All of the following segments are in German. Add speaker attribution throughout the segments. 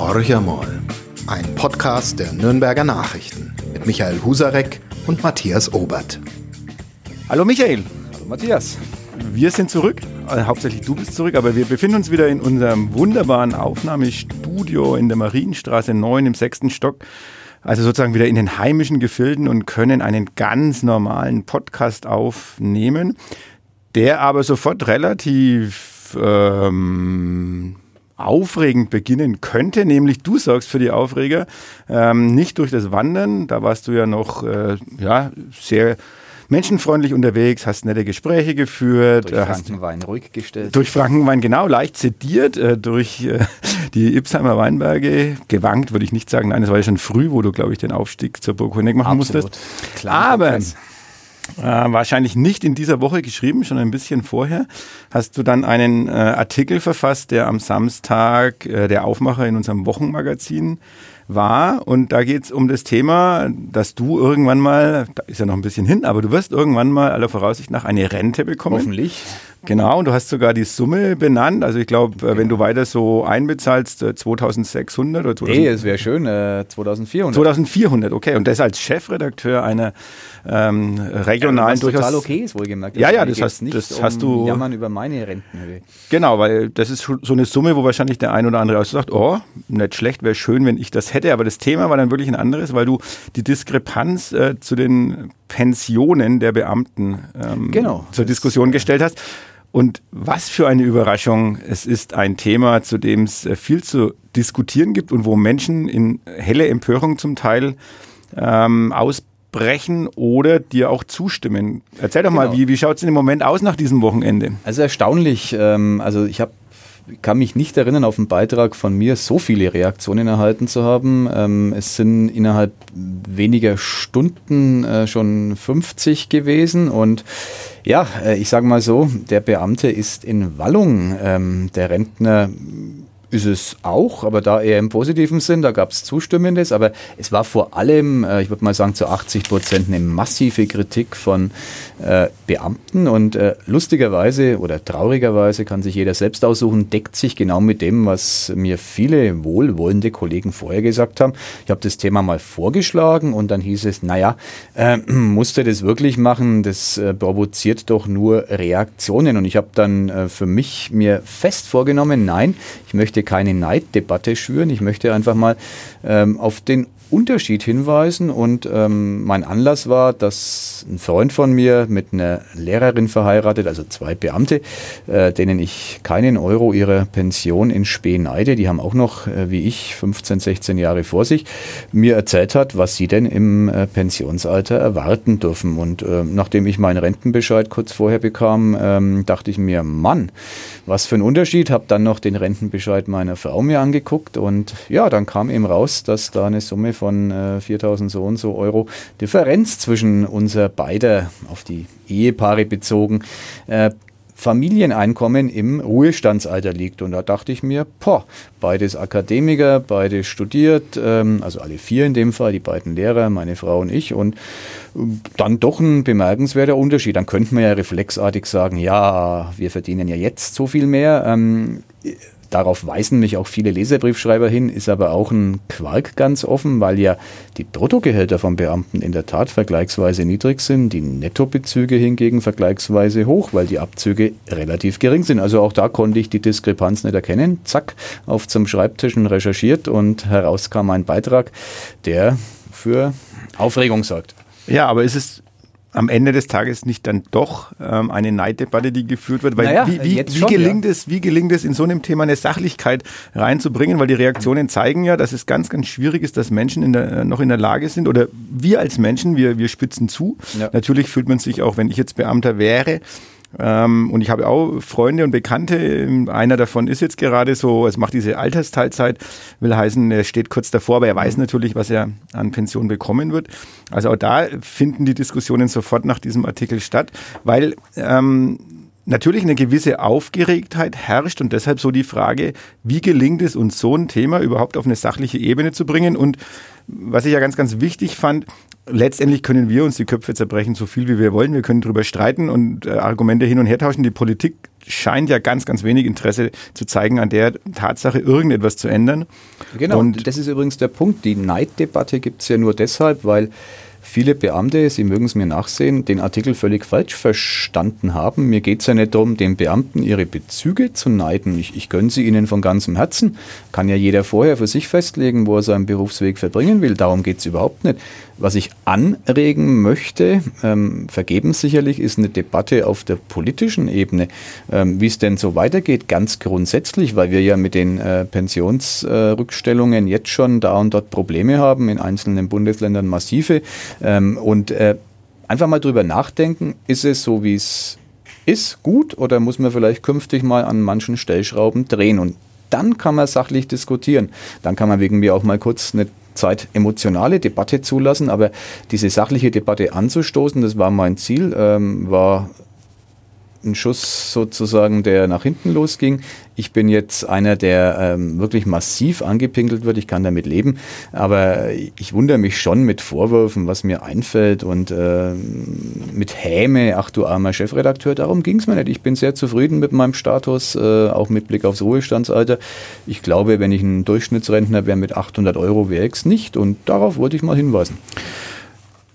Speaker 1: Horch. Ein Podcast der Nürnberger Nachrichten mit Michael Husarek und Matthias Obert.
Speaker 2: Hallo Michael.
Speaker 3: Hallo Matthias.
Speaker 2: Wir sind zurück. Also hauptsächlich du bist zurück, aber wir befinden uns wieder in unserem wunderbaren Aufnahmestudio in der Marienstraße 9 im sechsten Stock. Also sozusagen wieder in den heimischen Gefilden und können einen ganz normalen Podcast aufnehmen, der aber sofort relativ ähm, aufregend beginnen könnte, nämlich du sorgst für die Aufreger, ähm, nicht durch das Wandern, da warst du ja noch äh, ja, sehr menschenfreundlich unterwegs, hast nette Gespräche geführt.
Speaker 3: Durch Frankenwein ruhig gestellt.
Speaker 2: Durch Frankenwein, genau, leicht sediert, äh, durch äh, die Ipsheimer Weinberge, gewankt würde ich nicht sagen, nein, das war ja schon früh, wo du, glaube ich, den Aufstieg zur Burg Honeck machen Absolut. musstest. Klar, Aber äh, wahrscheinlich nicht in dieser Woche geschrieben, schon ein bisschen vorher, hast du dann einen äh, Artikel verfasst, der am Samstag äh, der Aufmacher in unserem Wochenmagazin war. Und da geht es um das Thema, dass du irgendwann mal, da ist ja noch ein bisschen hin, aber du wirst irgendwann mal aller Voraussicht nach eine Rente bekommen.
Speaker 3: Hoffentlich.
Speaker 2: Genau, und du hast sogar die Summe benannt. Also ich glaube, genau. wenn du weiter so einbezahlst, 2600 oder 2000.
Speaker 3: Nee, es wäre schön, äh, 2400.
Speaker 2: 2400, okay. Und das als Chefredakteur einer ähm, regionalen
Speaker 3: ja, durchaus. total okay ist, wohlgemerkt.
Speaker 2: ja, ja, das, hast, nicht das um hast du.
Speaker 3: Jammern über meine Rentenhöhe.
Speaker 2: Genau, weil das ist so eine Summe, wo wahrscheinlich der ein oder andere auch sagt, oh, nicht schlecht, wäre schön, wenn ich das hätte. Aber das Thema war dann wirklich ein anderes, weil du die Diskrepanz äh, zu den Pensionen der Beamten ähm, genau, zur Diskussion gestellt hast. Und was für eine Überraschung. Es ist ein Thema, zu dem es äh, viel zu diskutieren gibt und wo Menschen in helle Empörung zum Teil ähm, ausbrechen oder dir auch zustimmen. Erzähl doch genau. mal, wie, wie schaut es im Moment aus nach diesem Wochenende?
Speaker 3: Also erstaunlich. Ähm, also ich habe kann mich nicht erinnern, auf einen Beitrag von mir so viele Reaktionen erhalten zu haben. Ähm, es sind innerhalb weniger Stunden äh, schon 50 gewesen und ja, äh, ich sage mal so, der Beamte ist in Wallung. Ähm, der Rentner ist es auch, aber da eher im positiven Sinn, da gab es Zustimmendes, aber es war vor allem, äh, ich würde mal sagen, zu 80 Prozent eine massive Kritik von äh, Beamten. Und äh, lustigerweise oder traurigerweise kann sich jeder selbst aussuchen, deckt sich genau mit dem, was mir viele wohlwollende Kollegen vorher gesagt haben. Ich habe das Thema mal vorgeschlagen und dann hieß es, naja, äh, musste das wirklich machen, das äh, provoziert doch nur Reaktionen. Und ich habe dann äh, für mich mir fest vorgenommen, nein, ich möchte möchte keine Neiddebatte schüren. Ich möchte einfach mal ähm, auf den Unterschied hinweisen. Und ähm, mein Anlass war, dass ein Freund von mir mit einer Lehrerin verheiratet, also zwei Beamte, äh, denen ich keinen Euro ihrer Pension in Spee neide, die haben auch noch, äh, wie ich, 15, 16 Jahre vor sich, mir erzählt hat, was sie denn im äh, Pensionsalter erwarten dürfen. Und äh, nachdem ich meinen Rentenbescheid kurz vorher bekam, ähm, dachte ich mir, Mann, was für ein Unterschied. Habe dann noch den Rentenbescheid meiner Frau mir angeguckt und ja, dann kam eben raus, dass da eine Summe von äh, 4000 so und so Euro Differenz zwischen unser beider auf die Ehepaare bezogen äh, Familieneinkommen im Ruhestandsalter liegt. Und da dachte ich mir, boah, beides Akademiker, beide studiert, ähm, also alle vier in dem Fall, die beiden Lehrer, meine Frau und ich. Und äh, dann doch ein bemerkenswerter Unterschied. Dann könnte man ja reflexartig sagen, ja, wir verdienen ja jetzt so viel mehr. Darauf weisen mich auch viele Leserbriefschreiber hin, ist aber auch ein Quark ganz offen, weil ja die Bruttogehälter von Beamten in der Tat vergleichsweise niedrig sind, die Nettobezüge hingegen vergleichsweise hoch, weil die Abzüge relativ gering sind. Also auch da konnte ich die Diskrepanz nicht erkennen. Zack, auf zum Schreibtisch recherchiert und heraus kam ein Beitrag, der für Aufregung sorgt.
Speaker 2: Ja, aber ist es am Ende des Tages nicht dann doch ähm, eine Neiddebatte, die geführt wird? Weil
Speaker 3: naja,
Speaker 2: wie, wie, wie, schon, gelingt ja. es, wie gelingt es, in so einem Thema eine Sachlichkeit reinzubringen? Weil die Reaktionen zeigen ja, dass es ganz, ganz schwierig ist, dass Menschen in der, äh, noch in der Lage sind oder wir als Menschen, wir, wir spitzen zu. Ja. Natürlich fühlt man sich auch, wenn ich jetzt Beamter wäre, ähm, und ich habe auch Freunde und Bekannte. Einer davon ist jetzt gerade so, es macht diese Altersteilzeit, will heißen, er steht kurz davor, aber er weiß natürlich, was er an Pension bekommen wird. Also auch da finden die Diskussionen sofort nach diesem Artikel statt, weil ähm, natürlich eine gewisse Aufgeregtheit herrscht und deshalb so die Frage, wie gelingt es uns so ein Thema überhaupt auf eine sachliche Ebene zu bringen und was ich ja ganz, ganz wichtig fand, letztendlich können wir uns die Köpfe zerbrechen, so viel wie wir wollen. Wir können darüber streiten und äh, Argumente hin und her tauschen. Die Politik scheint ja ganz, ganz wenig Interesse zu zeigen, an der Tatsache irgendetwas zu ändern.
Speaker 3: Genau, und das ist übrigens der Punkt. Die Neiddebatte gibt es ja nur deshalb, weil viele Beamte, Sie mögen es mir nachsehen, den Artikel völlig falsch verstanden haben. Mir geht es ja nicht darum, den Beamten ihre Bezüge zu neiden. Ich, ich gönne sie ihnen von ganzem Herzen. Kann ja jeder vorher für sich festlegen, wo er seinen Berufsweg verbringen will. Darum geht es überhaupt nicht. Was ich anregen möchte, ähm, vergeben sicherlich, ist eine Debatte auf der politischen Ebene, ähm, wie es denn so weitergeht, ganz grundsätzlich, weil wir ja mit den äh, Pensionsrückstellungen äh, jetzt schon da und dort Probleme haben, in einzelnen Bundesländern massive. Ähm, und äh, einfach mal drüber nachdenken, ist es so, wie es ist, gut oder muss man vielleicht künftig mal an manchen Stellschrauben drehen? Und dann kann man sachlich diskutieren. Dann kann man wegen mir auch mal kurz eine Zeit emotionale Debatte zulassen, aber diese sachliche Debatte anzustoßen, das war mein Ziel, ähm, war ein Schuss sozusagen, der nach hinten losging. Ich bin jetzt einer, der ähm, wirklich massiv angepinkelt wird. Ich kann damit leben. Aber ich wundere mich schon mit Vorwürfen, was mir einfällt und äh, mit Häme, ach du armer Chefredakteur, darum ging es mir nicht. Ich bin sehr zufrieden mit meinem Status, äh, auch mit Blick aufs Ruhestandsalter. Ich glaube, wenn ich ein Durchschnittsrentner wäre mit 800 Euro, wäre ich es nicht. Und darauf wollte ich mal hinweisen.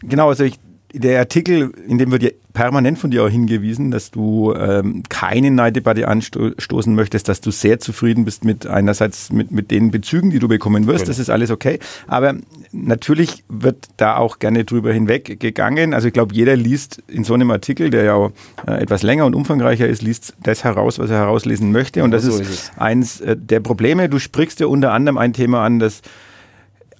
Speaker 2: Genau, also ich der Artikel, in dem wird ja permanent von dir auch hingewiesen, dass du ähm, keine Neiddebatte anstoßen möchtest, dass du sehr zufrieden bist mit einerseits mit, mit den Bezügen, die du bekommen wirst. Genau. Das ist alles okay. Aber natürlich wird da auch gerne drüber hinweggegangen. Also ich glaube, jeder liest in so einem Artikel, der ja äh, etwas länger und umfangreicher ist, liest das heraus, was er herauslesen möchte. Und das so ist, ist eins äh, der Probleme. Du sprichst ja unter anderem ein Thema an, das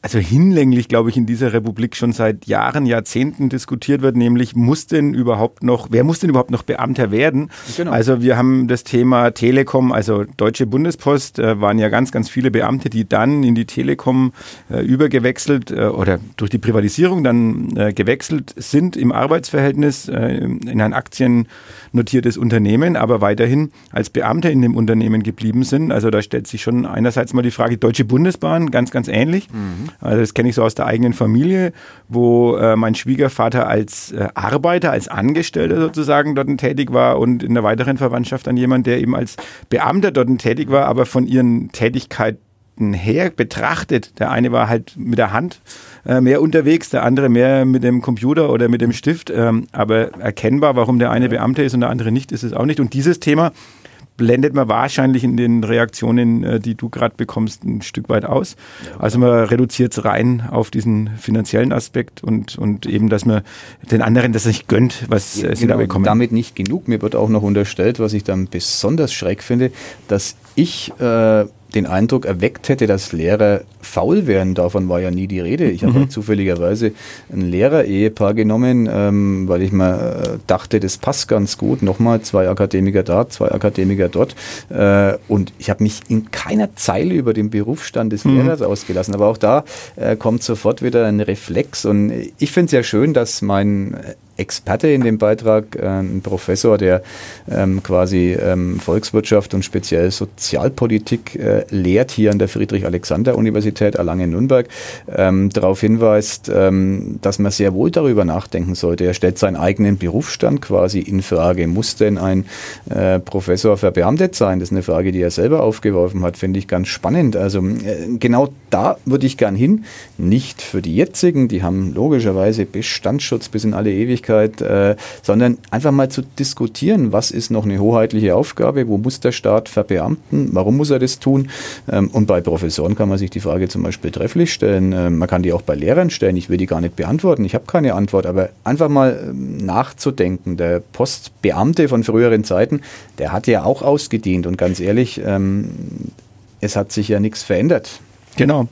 Speaker 2: also hinlänglich, glaube ich, in dieser Republik schon seit Jahren, Jahrzehnten diskutiert wird, nämlich muss denn überhaupt noch, wer muss denn überhaupt noch Beamter werden? Genau. Also wir haben das Thema Telekom, also Deutsche Bundespost, äh, waren ja ganz, ganz viele Beamte, die dann in die Telekom äh, übergewechselt äh, oder durch die Privatisierung dann äh, gewechselt sind im Arbeitsverhältnis äh, in ein aktiennotiertes Unternehmen, aber weiterhin als Beamte in dem Unternehmen geblieben sind. Also da stellt sich schon einerseits mal die Frage, Deutsche Bundesbahn, ganz, ganz ähnlich. Mhm. Also das kenne ich so aus der eigenen Familie, wo äh, mein Schwiegervater als äh, Arbeiter, als Angestellter sozusagen dort tätig war und in der weiteren Verwandtschaft dann jemand, der eben als Beamter dort tätig war, aber von ihren Tätigkeiten her betrachtet. Der eine war halt mit der Hand äh, mehr unterwegs, der andere mehr mit dem Computer oder mit dem Stift. Ähm, aber erkennbar, warum der eine Beamter ist und der andere nicht, ist es auch nicht. Und dieses Thema blendet man wahrscheinlich in den Reaktionen, äh, die du gerade bekommst, ein Stück weit aus. Ja, also man reduziert es rein auf diesen finanziellen Aspekt und, und eben, dass man den anderen das nicht gönnt, was ja, sie genau, da bekommen.
Speaker 3: Damit nicht genug. Mir wird auch noch unterstellt, was ich dann besonders schreck finde, dass ich äh, den Eindruck erweckt hätte, dass Lehrer faul wären. Davon war ja nie die Rede. Ich habe mhm. zufälligerweise ein Lehrer-Ehepaar genommen, ähm, weil ich mir äh, dachte, das passt ganz gut. Nochmal zwei Akademiker da, zwei Akademiker dort. Äh, und ich habe mich in keiner Zeile über den Berufsstand des mhm. Lehrers ausgelassen. Aber auch da äh, kommt sofort wieder ein Reflex. Und ich finde es ja schön, dass mein Experte in dem Beitrag, äh, ein Professor, der ähm, quasi ähm, Volkswirtschaft und speziell Sozialpolitik äh, lehrt hier an der Friedrich-Alexander-Universität Erlangen-Nürnberg, ähm, darauf hinweist, ähm, dass man sehr wohl darüber nachdenken sollte. Er stellt seinen eigenen Berufsstand quasi in Frage. Muss denn ein äh, Professor verbeamtet sein? Das ist eine Frage, die er selber aufgeworfen hat, finde ich ganz spannend. Also äh, genau da würde ich gern hin. Nicht für die jetzigen, die haben logischerweise Bestandsschutz bis in alle Ewigkeit Öffentlichkeit, äh, sondern einfach mal zu diskutieren, was ist noch eine hoheitliche Aufgabe, wo muss der Staat verbeamten, warum muss er das tun? Ähm, und bei Professoren kann man sich die Frage zum Beispiel trefflich stellen. Ähm, man kann die auch bei Lehrern stellen. Ich will die gar nicht beantworten. Ich habe keine Antwort, aber einfach mal ähm, nachzudenken. Der Postbeamte von früheren Zeiten, der hat ja auch ausgedient und ganz ehrlich, ähm, es hat sich ja nichts verändert.
Speaker 2: Genau.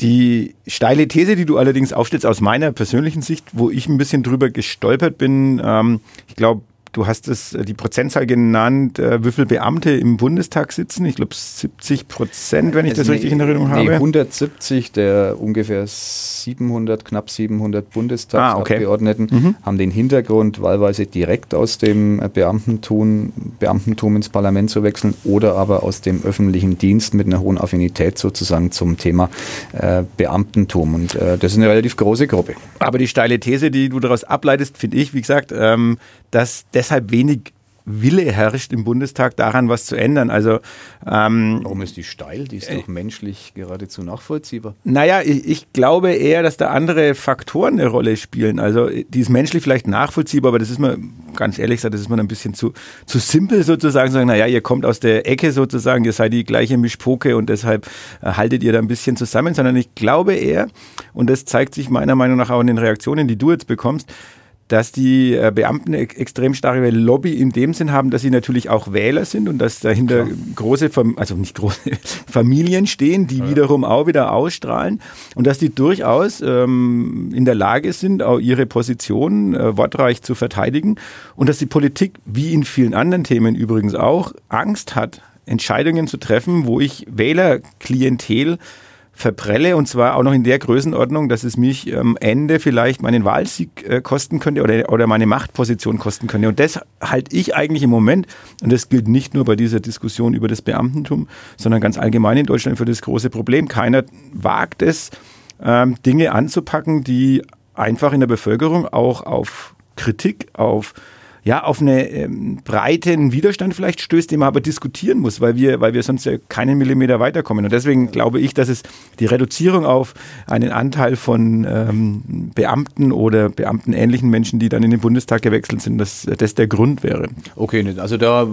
Speaker 2: Die steile These, die du allerdings aufstellst, aus meiner persönlichen Sicht, wo ich ein bisschen drüber gestolpert bin, ähm, ich glaube, du hast es die Prozentzahl genannt, äh, wie viele Beamte im Bundestag sitzen. Ich glaube 70 Prozent, wenn ich also das richtig in Erinnerung nee, habe.
Speaker 3: 170 der ungefähr 700, knapp 700 Bundestagsabgeordneten ah, okay. mhm. haben den Hintergrund, wahlweise direkt aus dem Beamtentum, Beamtentum ins Parlament zu wechseln oder aber aus dem öffentlichen Dienst mit einer hohen Affinität sozusagen zum Thema äh, Beamtentum. Und äh, das ist eine relativ große Gruppe.
Speaker 2: Aber die steile These, die du daraus ableitest, finde ich, wie gesagt, ähm, dass deshalb wenig Wille herrscht im Bundestag, daran was zu ändern. Also,
Speaker 3: ähm, Warum ist die steil? Die ist äh, doch menschlich geradezu nachvollziehbar.
Speaker 2: Naja, ich, ich glaube eher, dass da andere Faktoren eine Rolle spielen. Also die ist menschlich vielleicht nachvollziehbar, aber das ist mir, ganz ehrlich gesagt, das ist mir ein bisschen zu, zu simpel sozusagen, sagen, naja, ihr kommt aus der Ecke sozusagen, ihr seid die gleiche Mischpoke und deshalb äh, haltet ihr da ein bisschen zusammen, sondern ich glaube eher, und das zeigt sich meiner Meinung nach auch in den Reaktionen, die du jetzt bekommst, dass die äh, Beamten eine extrem starke Lobby in dem Sinn haben, dass sie natürlich auch Wähler sind und dass dahinter Klar. große, also nicht große Familien stehen, die ja. wiederum auch wieder ausstrahlen und dass die durchaus ähm, in der Lage sind, auch ihre Position äh, wortreich zu verteidigen und dass die Politik, wie in vielen anderen Themen übrigens auch, Angst hat, Entscheidungen zu treffen, wo ich Wählerklientel verprelle und zwar auch noch in der Größenordnung, dass es mich am Ende vielleicht meinen Wahlsieg äh, kosten könnte oder, oder meine Machtposition kosten könnte. Und das halte ich eigentlich im Moment, und das gilt nicht nur bei dieser Diskussion über das Beamtentum, sondern ganz allgemein in Deutschland für das große Problem. Keiner wagt es, ähm, Dinge anzupacken, die einfach in der Bevölkerung auch auf Kritik, auf ja, auf einen ähm, breiten Widerstand vielleicht stößt, den man aber diskutieren muss, weil wir, weil wir sonst ja keinen Millimeter weiterkommen. Und deswegen glaube ich, dass es die Reduzierung auf einen Anteil von ähm, Beamten oder beamtenähnlichen Menschen, die dann in den Bundestag gewechselt sind, dass das der Grund wäre.
Speaker 3: Okay, also da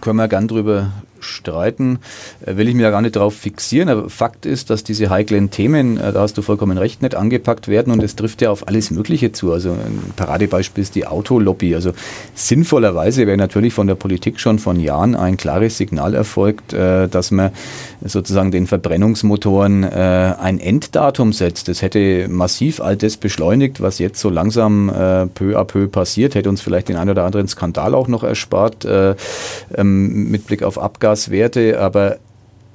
Speaker 3: können wir gern drüber streiten, äh, will ich mir ja gar nicht darauf fixieren. Aber Fakt ist, dass diese heiklen Themen, äh, da hast du vollkommen recht, nicht angepackt werden und es trifft ja auf alles Mögliche zu. Also ein Paradebeispiel ist die Autolobby. Also sinnvollerweise wäre natürlich von der Politik schon von Jahren ein klares Signal erfolgt, äh, dass man sozusagen den Verbrennungsmotoren ein Enddatum setzt. Das hätte massiv all das beschleunigt, was jetzt so langsam peu à peu passiert, hätte uns vielleicht den einen oder anderen Skandal auch noch erspart ähm, mit Blick auf Abgaswerte, aber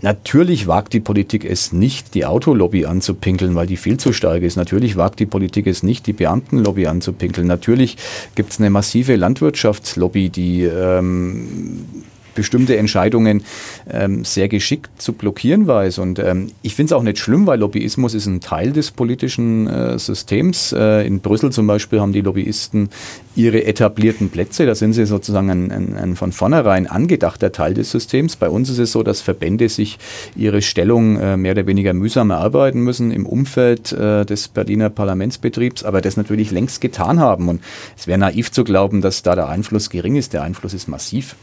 Speaker 3: Natürlich wagt die Politik es nicht, die Autolobby anzupinkeln, weil die viel zu stark ist. Natürlich wagt die Politik es nicht, die Beamtenlobby anzupinkeln. Natürlich gibt es eine massive Landwirtschaftslobby, die ähm, bestimmte Entscheidungen ähm, sehr geschickt zu blockieren weiß. Und ähm, ich finde es auch nicht schlimm, weil Lobbyismus ist ein Teil des politischen äh, Systems. Äh, in Brüssel zum Beispiel haben die Lobbyisten ihre etablierten Plätze. Da sind sie sozusagen ein, ein, ein, von vornherein angedachter Teil des Systems. Bei uns ist es so, dass Verbände sich ihre Stellung äh, mehr oder weniger mühsam erarbeiten müssen im Umfeld äh, des Berliner Parlamentsbetriebs, aber das natürlich längst getan haben. Und es wäre naiv zu glauben, dass da der Einfluss gering ist. Der Einfluss ist massiv.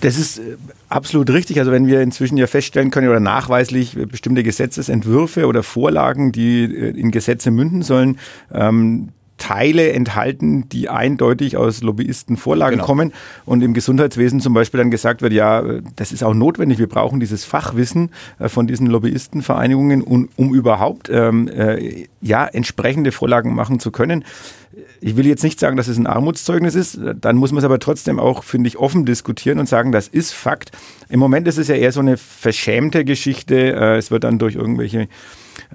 Speaker 2: Das ist äh, absolut richtig. Also wenn wir inzwischen ja feststellen können oder nachweislich bestimmte Gesetzesentwürfe oder Vorlagen, die äh, in Gesetze münden sollen, ähm, Teile enthalten, die eindeutig aus Lobbyistenvorlagen genau. kommen und im Gesundheitswesen zum Beispiel dann gesagt wird, ja, das ist auch notwendig, wir brauchen dieses Fachwissen äh, von diesen Lobbyistenvereinigungen, um, um überhaupt ähm, äh, ja, entsprechende Vorlagen machen zu können. Ich will jetzt nicht sagen, dass es ein Armutszeugnis ist, dann muss man es aber trotzdem auch, finde ich, offen diskutieren und sagen, das ist Fakt. Im Moment ist es ja eher so eine verschämte Geschichte. Äh, es wird dann durch irgendwelche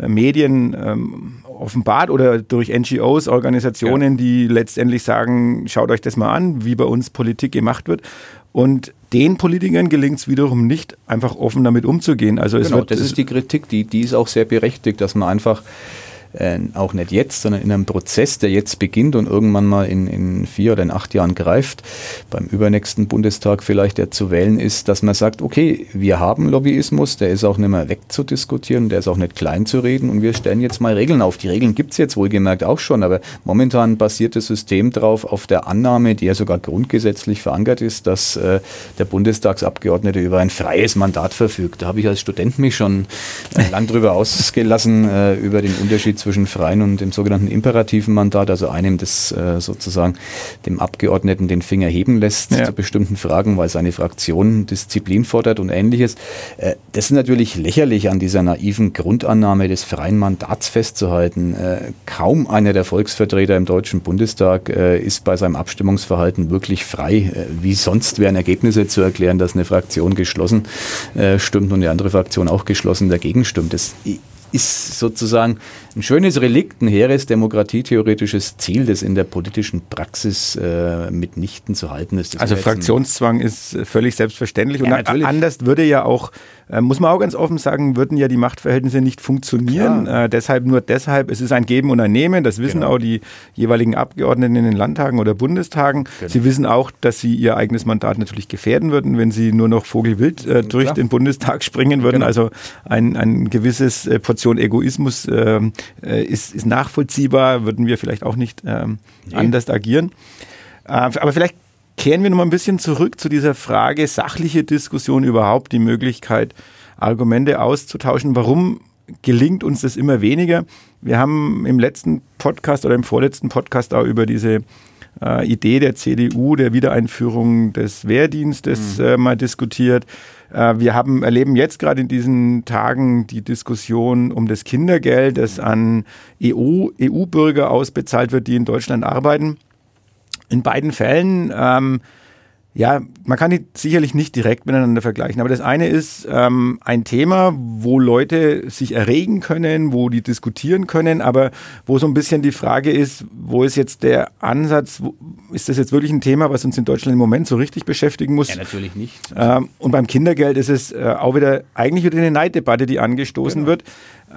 Speaker 2: Medien ähm, offenbart oder durch NGOs, Organisationen, ja. die letztendlich sagen, schaut euch das mal an, wie bei uns Politik gemacht wird. Und den Politikern gelingt es wiederum nicht, einfach offen damit umzugehen. Also
Speaker 3: es genau, wird, das ist die Kritik, die, die ist auch sehr berechtigt, dass man einfach äh, auch nicht jetzt, sondern in einem Prozess, der jetzt beginnt und irgendwann mal in, in vier oder in acht Jahren greift, beim übernächsten Bundestag vielleicht, der zu wählen ist, dass man sagt, okay, wir haben Lobbyismus, der ist auch nicht mehr wegzudiskutieren, der ist auch nicht klein zu reden und wir stellen jetzt mal Regeln auf. Die Regeln gibt es jetzt wohlgemerkt auch schon, aber momentan basiert das System darauf auf der Annahme, die ja sogar grundgesetzlich verankert ist, dass äh, der Bundestagsabgeordnete über ein freies Mandat verfügt. Da habe ich als Student mich schon äh, lang drüber ausgelassen, äh, über den Unterschied zwischen freien und dem sogenannten imperativen Mandat, also einem, das äh, sozusagen dem Abgeordneten den Finger heben lässt ja. zu bestimmten Fragen, weil seine Fraktion Disziplin fordert und ähnliches. Äh, das ist natürlich lächerlich an dieser naiven Grundannahme des freien Mandats festzuhalten. Äh, kaum einer der Volksvertreter im Deutschen Bundestag ist bei seinem Abstimmungsverhalten wirklich frei. Wie sonst wären Ergebnisse zu erklären, dass eine Fraktion geschlossen stimmt und eine andere Fraktion auch geschlossen dagegen stimmt. Das ist sozusagen ein schönes Relikt, ein hehres demokratietheoretisches Ziel, das in der politischen Praxis äh, mitnichten zu halten ist.
Speaker 2: Das also Fraktionszwang ist völlig selbstverständlich ja, und natürlich. anders würde ja auch äh, muss man auch ganz offen sagen, würden ja die Machtverhältnisse nicht funktionieren. Äh, deshalb nur deshalb, es ist ein Geben und ein Nehmen. Das wissen genau. auch die jeweiligen Abgeordneten in den Landtagen oder Bundestagen. Genau. Sie wissen auch, dass sie ihr eigenes Mandat natürlich gefährden würden, wenn sie nur noch Vogelwild äh, durch Klar. den Bundestag springen würden. Genau. Also ein, ein gewisses äh, Portion Egoismus ähm, äh, ist, ist nachvollziehbar, würden wir vielleicht auch nicht ähm, nee. anders agieren. Äh, aber vielleicht kehren wir noch mal ein bisschen zurück zu dieser Frage sachliche Diskussion überhaupt, die Möglichkeit, Argumente auszutauschen. Warum gelingt uns das immer weniger? Wir haben im letzten Podcast oder im vorletzten Podcast auch über diese äh, Idee der CDU, der Wiedereinführung des Wehrdienstes mhm. äh, mal diskutiert. Äh, wir haben, erleben jetzt gerade in diesen Tagen die Diskussion um das Kindergeld, das an EU, EU-Bürger ausbezahlt wird, die in Deutschland arbeiten in beiden Fällen, ähm, ja, man kann die sicherlich nicht direkt miteinander vergleichen, aber das eine ist ähm, ein Thema, wo Leute sich erregen können, wo die diskutieren können, aber wo so ein bisschen die Frage ist, wo ist jetzt der Ansatz, wo, ist das jetzt wirklich ein Thema, was uns in Deutschland im Moment so richtig beschäftigen muss? Ja,
Speaker 3: natürlich nicht.
Speaker 2: Ähm, und beim Kindergeld ist es äh, auch wieder eigentlich wieder eine Neiddebatte, die angestoßen genau. wird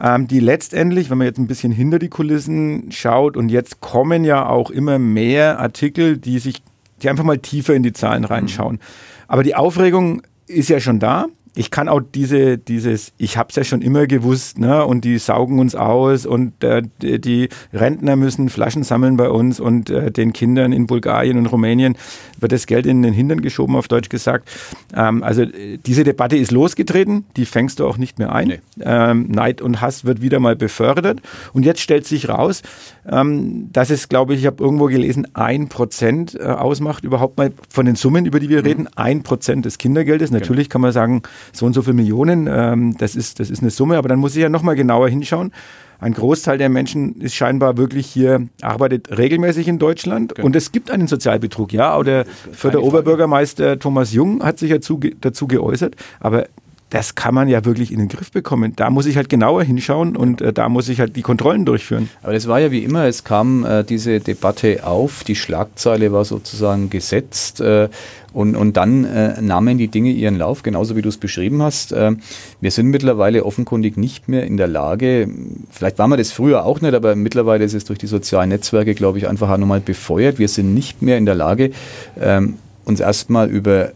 Speaker 2: ähm, die letztendlich, wenn man jetzt ein bisschen hinter die Kulissen schaut und jetzt kommen ja auch immer mehr Artikel, die sich, die einfach mal tiefer in die Zahlen reinschauen. Mhm. Aber die Aufregung ist ja schon da ich kann auch diese, dieses, ich habe es ja schon immer gewusst, ne, und die saugen uns aus und äh, die Rentner müssen Flaschen sammeln bei uns und äh, den Kindern in Bulgarien und Rumänien wird das Geld in den Hintern geschoben, auf Deutsch gesagt. Ähm, also diese Debatte ist losgetreten, die fängst du auch nicht mehr ein. Nee. Ähm, Neid und Hass wird wieder mal befördert und jetzt stellt sich raus, ähm, dass es, glaube ich, ich habe irgendwo gelesen, ein Prozent äh, ausmacht überhaupt mal von den Summen, über die wir mhm. reden, ein Prozent des Kindergeldes. Genau. Natürlich genau. kann man sagen, so und so viele Millionen, ähm, das, ist, das ist eine Summe, aber dann muss ich ja nochmal genauer hinschauen. Ein Großteil der Menschen ist scheinbar wirklich hier, arbeitet regelmäßig in Deutschland genau. und es gibt einen Sozialbetrug, ja. Oder für der Oberbürgermeister Thomas Jung hat sich ja zu, dazu geäußert, aber das kann man ja wirklich in den Griff bekommen. Da muss ich halt genauer hinschauen und äh, da muss ich halt die Kontrollen durchführen.
Speaker 3: Aber das war ja wie immer, es kam äh, diese Debatte auf, die Schlagzeile war sozusagen gesetzt äh, und, und dann äh, nahmen die Dinge ihren Lauf, genauso wie du es beschrieben hast. Äh, wir sind mittlerweile offenkundig nicht mehr in der Lage, vielleicht waren wir das früher auch nicht, aber mittlerweile ist es durch die sozialen Netzwerke, glaube ich, einfach nochmal befeuert. Wir sind nicht mehr in der Lage, ähm, uns erstmal über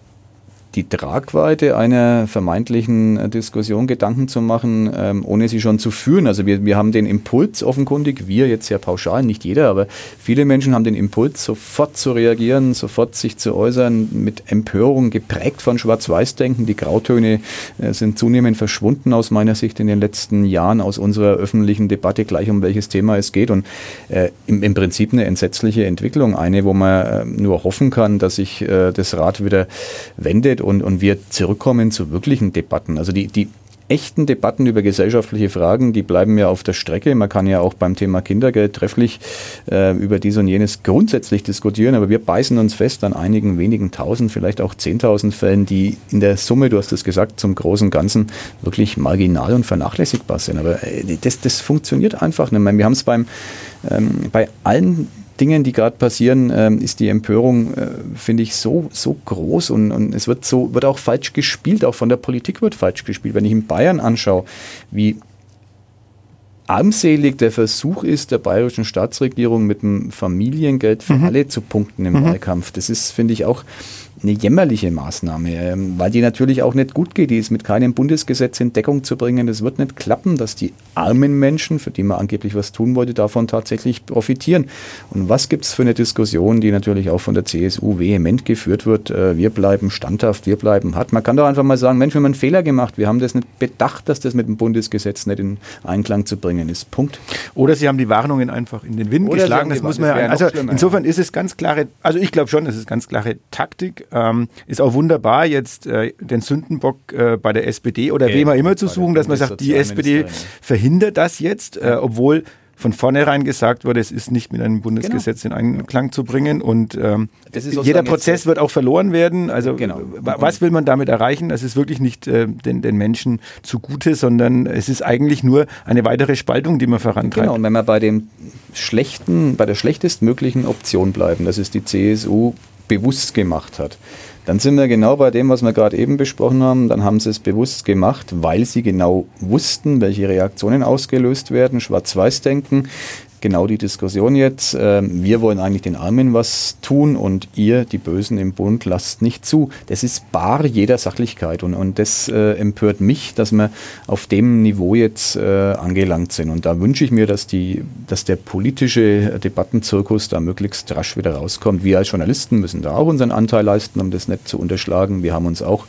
Speaker 3: die Tragweite einer vermeintlichen äh, Diskussion Gedanken zu machen, ähm, ohne sie schon zu führen. Also wir, wir haben den Impuls offenkundig, wir jetzt sehr pauschal, nicht jeder, aber viele Menschen haben den Impuls, sofort zu reagieren, sofort sich zu äußern, mit Empörung geprägt von Schwarz-Weiß-Denken. Die Grautöne äh, sind zunehmend verschwunden aus meiner Sicht in den letzten Jahren aus unserer öffentlichen Debatte, gleich um welches Thema es geht. Und äh, im, im Prinzip eine entsetzliche Entwicklung, eine, wo man äh, nur hoffen kann, dass sich äh, das Rad wieder wendet und, und wir zurückkommen zu wirklichen Debatten. Also die, die echten Debatten über gesellschaftliche Fragen, die bleiben ja auf der Strecke. Man kann ja auch beim Thema Kindergeld trefflich äh, über dies und jenes grundsätzlich diskutieren, aber wir beißen uns fest an einigen wenigen tausend, vielleicht auch zehntausend Fällen, die in der Summe, du hast es gesagt, zum großen Ganzen wirklich marginal und vernachlässigbar sind. Aber äh, das, das funktioniert einfach nicht mehr. Wir haben es beim ähm, bei allen Dingen, die gerade passieren, ähm, ist die Empörung, äh, finde ich, so, so groß und, und es wird so, wird auch falsch gespielt, auch von der Politik wird falsch gespielt. Wenn ich in Bayern anschaue, wie armselig der Versuch ist, der bayerischen Staatsregierung mit dem Familiengeld für mhm. alle zu punkten im mhm. Wahlkampf. Das ist, finde ich, auch eine jämmerliche Maßnahme, ähm, weil die natürlich auch nicht gut geht. Die ist mit keinem Bundesgesetz in Deckung zu bringen. Das wird nicht klappen, dass die armen Menschen, für die man angeblich was tun wollte, davon tatsächlich profitieren. Und was gibt es für eine Diskussion, die natürlich auch von der CSU vehement geführt wird? Äh, wir bleiben standhaft, wir bleiben hart. Man kann doch einfach mal sagen, Mensch, wir haben einen Fehler gemacht. Wir haben das nicht bedacht, dass das mit dem Bundesgesetz nicht in Einklang zu bringen ist. Punkt.
Speaker 2: Oder sie haben die Warnungen einfach in den Wind Oder geschlagen. Das muss man ja, also insofern ist es ganz klare, also ich glaube schon, das ist ganz klare Taktik. Ähm, ist auch wunderbar, jetzt äh, den Sündenbock äh, bei der SPD oder okay, wem auch immer zu suchen, dass man sagt, die SPD verhindert das jetzt, äh, obwohl von vornherein gesagt wurde, es ist nicht mit einem Bundesgesetz genau. in Einklang zu bringen und ähm, jeder Prozess wird auch verloren werden. Also genau. was will man damit erreichen? Das ist wirklich nicht äh, den, den Menschen zugute, sondern es ist eigentlich nur eine weitere Spaltung, die man vorantreibt. Genau,
Speaker 3: und wenn wir bei dem schlechten, bei der schlechtestmöglichen Option bleiben, dass es die CSU bewusst gemacht hat, dann sind wir genau bei dem, was wir gerade eben besprochen haben. Dann haben sie es bewusst gemacht, weil sie genau wussten, welche Reaktionen ausgelöst werden. Schwarz-Weiß-Denken genau die Diskussion jetzt. Ähm, wir wollen eigentlich den Armen was tun und ihr, die Bösen im Bund, lasst nicht zu. Das ist bar jeder Sachlichkeit und, und das äh, empört mich, dass wir auf dem Niveau jetzt äh, angelangt sind. Und da wünsche ich mir, dass, die, dass der politische Debattenzirkus da möglichst rasch wieder rauskommt. Wir als Journalisten müssen da auch unseren Anteil leisten, um das nicht zu unterschlagen. Wir haben uns auch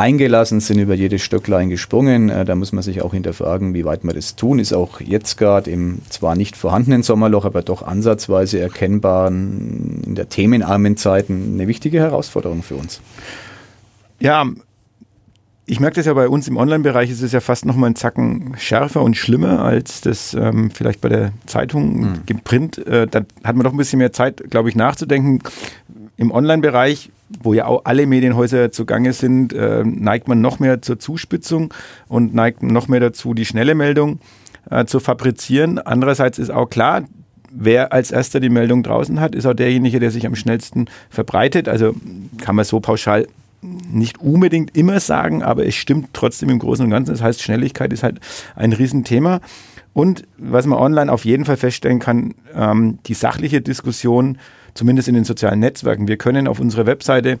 Speaker 3: eingelassen, sind über jedes Stöcklein gesprungen. Äh, da muss man sich auch hinterfragen, wie weit wir das tun. Ist auch jetzt gerade im zwar nicht vorhandenen Sommerloch, aber doch ansatzweise erkennbaren, in der themenarmen Zeit eine wichtige Herausforderung für uns.
Speaker 2: Ja, ich merke das ja bei uns im Online-Bereich, ist es ja fast noch mal einen Zacken schärfer und schlimmer als das ähm, vielleicht bei der Zeitung mhm. im Print. Äh, da hat man doch ein bisschen mehr Zeit, glaube ich, nachzudenken. Im Online-Bereich wo ja auch alle Medienhäuser zugange sind, äh, neigt man noch mehr zur Zuspitzung und neigt noch mehr dazu, die schnelle Meldung äh, zu fabrizieren. Andererseits ist auch klar, wer als erster die Meldung draußen hat, ist auch derjenige, der sich am schnellsten verbreitet. Also kann man so pauschal nicht unbedingt immer sagen, aber es stimmt trotzdem im Großen und Ganzen. Das heißt, Schnelligkeit ist halt ein Riesenthema. Und was man online auf jeden Fall feststellen kann, ähm, die sachliche Diskussion zumindest in den sozialen Netzwerken. Wir können auf unserer Webseite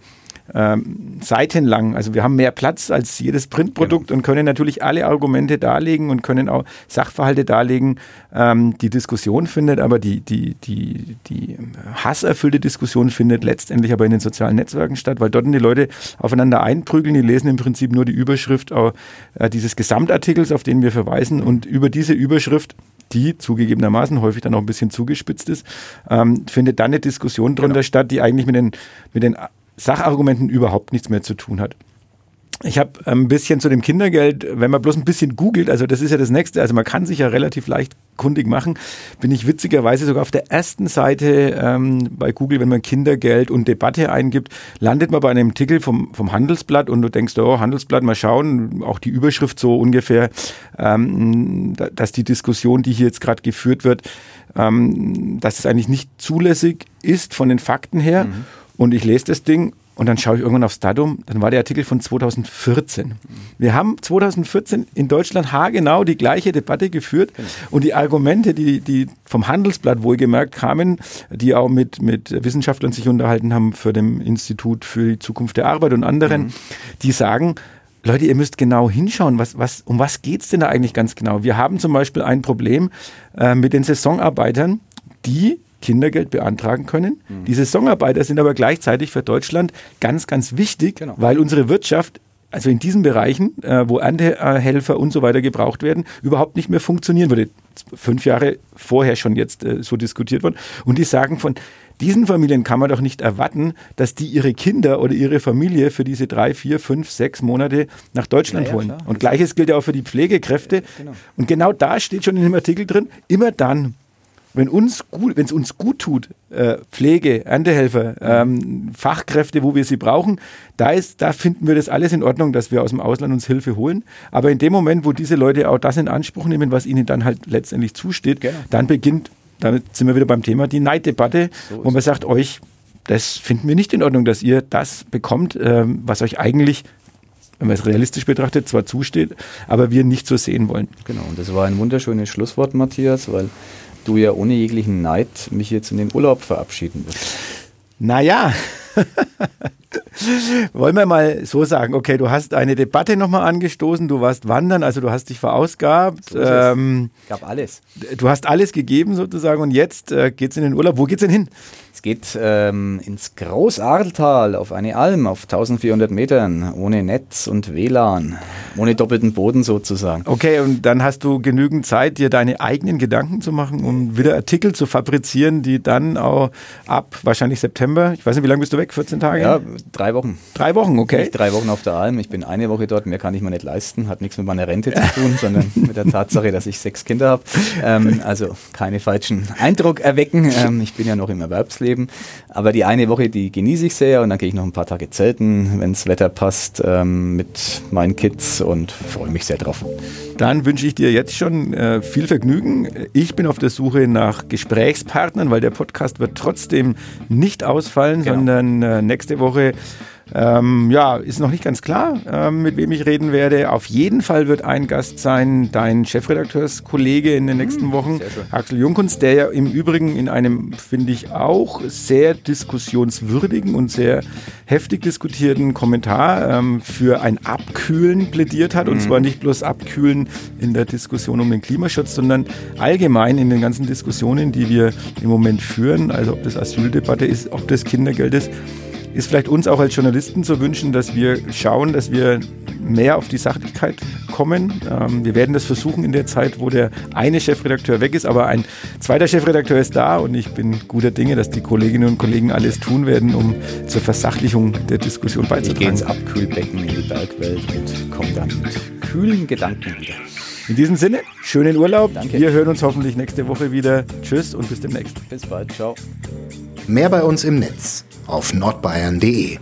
Speaker 2: ähm, seitenlang, also wir haben mehr Platz als jedes Printprodukt genau. und können natürlich alle Argumente darlegen und können auch Sachverhalte darlegen. Ähm, die Diskussion findet aber, die, die, die, die hasserfüllte Diskussion findet letztendlich aber in den sozialen Netzwerken statt, weil dort die Leute aufeinander einprügeln, die lesen im Prinzip nur die Überschrift äh, dieses Gesamtartikels, auf den wir verweisen und über diese Überschrift die zugegebenermaßen häufig dann auch ein bisschen zugespitzt ist, ähm, findet dann eine Diskussion drunter genau. statt, die eigentlich mit den, mit den Sachargumenten überhaupt nichts mehr zu tun hat. Ich habe ein bisschen zu dem Kindergeld, wenn man bloß ein bisschen googelt, also das ist ja das nächste, also man kann sich ja relativ leicht kundig machen, bin ich witzigerweise sogar auf der ersten Seite ähm, bei Google, wenn man Kindergeld und Debatte eingibt, landet man bei einem Artikel vom, vom Handelsblatt und du denkst, oh, Handelsblatt, mal schauen, auch die Überschrift so ungefähr, ähm, dass die Diskussion, die hier jetzt gerade geführt wird, ähm, dass es eigentlich nicht zulässig ist von den Fakten her. Mhm. Und ich lese das Ding und dann schaue ich irgendwann aufs Datum, dann war der Artikel von 2014. Wir haben 2014 in Deutschland haargenau die gleiche Debatte geführt genau. und die Argumente, die, die vom Handelsblatt wohlgemerkt kamen, die auch mit, mit Wissenschaftlern sich unterhalten haben für dem Institut für die Zukunft der Arbeit und anderen, mhm. die sagen, Leute, ihr müsst genau hinschauen, was, was, um was geht es denn da eigentlich ganz genau? Wir haben zum Beispiel ein Problem äh, mit den Saisonarbeitern, die Kindergeld beantragen können. Mhm. Die Saisonarbeiter sind aber gleichzeitig für Deutschland ganz, ganz wichtig, genau. weil unsere Wirtschaft also in diesen Bereichen, äh, wo Erntehelfer und so weiter gebraucht werden, überhaupt nicht mehr funktionieren würde. Fünf Jahre vorher schon jetzt äh, so diskutiert worden. Und die sagen von diesen Familien kann man doch nicht erwarten, dass die ihre Kinder oder ihre Familie für diese drei, vier, fünf, sechs Monate nach Deutschland ja, ja, holen. Klar. Und gleiches gilt ja auch für die Pflegekräfte. Ja, genau. Und genau da steht schon in dem Artikel drin, immer dann, wenn uns gut, wenn es uns gut tut, äh, Pflege, Erntehelfer, ähm, Fachkräfte, wo wir sie brauchen, da ist, da finden wir das alles in Ordnung, dass wir aus dem Ausland uns Hilfe holen. Aber in dem Moment, wo diese Leute auch das in Anspruch nehmen, was ihnen dann halt letztendlich zusteht, genau. dann beginnt, damit sind wir wieder beim Thema, die Neiddebatte, so wo man sagt, euch, das finden wir nicht in Ordnung, dass ihr das bekommt, ähm, was euch eigentlich wenn man es realistisch betrachtet, zwar zusteht, aber wir nicht so sehen wollen.
Speaker 3: Genau, und das war ein wunderschönes Schlusswort, Matthias, weil du ja ohne jeglichen Neid mich jetzt in den Urlaub verabschieden wirst.
Speaker 2: Naja. Wollen wir mal so sagen, okay, du hast eine Debatte nochmal angestoßen, du warst wandern, also du hast dich verausgabt.
Speaker 3: So ähm, ich habe alles.
Speaker 2: Du hast alles gegeben sozusagen und jetzt äh, es in den Urlaub. Wo geht's denn hin?
Speaker 3: Es geht ähm, ins Großarltal auf eine Alm auf 1400 Metern, ohne Netz und WLAN, ohne doppelten Boden sozusagen.
Speaker 2: Okay, und dann hast du genügend Zeit, dir deine eigenen Gedanken zu machen, um wieder Artikel zu fabrizieren, die dann auch ab wahrscheinlich September, ich weiß nicht, wie lange bist du weg? 14 Tage?
Speaker 3: Ja, drei Wochen.
Speaker 2: Drei Wochen, okay.
Speaker 3: Nicht drei Wochen auf der Alm. Ich bin eine Woche dort, mehr kann ich mir nicht leisten, hat nichts mit meiner Rente zu tun, sondern mit der Tatsache, dass ich sechs Kinder habe. Ähm, also keine falschen Eindruck erwecken. Ähm, ich bin ja noch im Erwerbsleben. Aber die eine Woche, die genieße ich sehr und dann gehe ich noch ein paar Tage zelten, wenn das Wetter passt, ähm, mit meinen Kids und freue mich sehr drauf.
Speaker 2: Dann wünsche ich dir jetzt schon äh, viel Vergnügen. Ich bin auf der Suche nach Gesprächspartnern, weil der Podcast wird trotzdem nicht ausfallen, genau. sondern äh, nächste Woche ähm, ja, ist noch nicht ganz klar, ähm, mit wem ich reden werde. Auf jeden Fall wird ein Gast sein, dein Chefredakteurskollege in den nächsten hm, Wochen, Axel Junkunz, der ja im Übrigen in einem, finde ich, auch sehr diskussionswürdigen und sehr heftig diskutierten Kommentar ähm, für ein Abkühlen plädiert hat. Und mhm. zwar nicht bloß Abkühlen in der Diskussion um den Klimaschutz, sondern allgemein in den ganzen Diskussionen, die wir im Moment führen. Also ob das Asyldebatte ist, ob das Kindergeld ist ist vielleicht uns auch als Journalisten zu wünschen, dass wir schauen, dass wir mehr auf die Sachlichkeit kommen. Ähm, wir werden das versuchen in der Zeit, wo der eine Chefredakteur weg ist, aber ein zweiter Chefredakteur ist da und ich bin guter Dinge, dass die Kolleginnen und Kollegen alles tun werden, um zur Versachlichung der Diskussion beizutragen.
Speaker 3: Ich gehe ins Abkühlbecken in die Bergwelt und komme dann mit kühlen Gedanken wieder.
Speaker 2: In diesem Sinne, schönen Urlaub. Danke. Wir hören uns hoffentlich nächste Woche wieder. Tschüss und bis demnächst.
Speaker 3: Bis bald. Ciao.
Speaker 1: Mehr bei uns im Netz auf nordbayern.de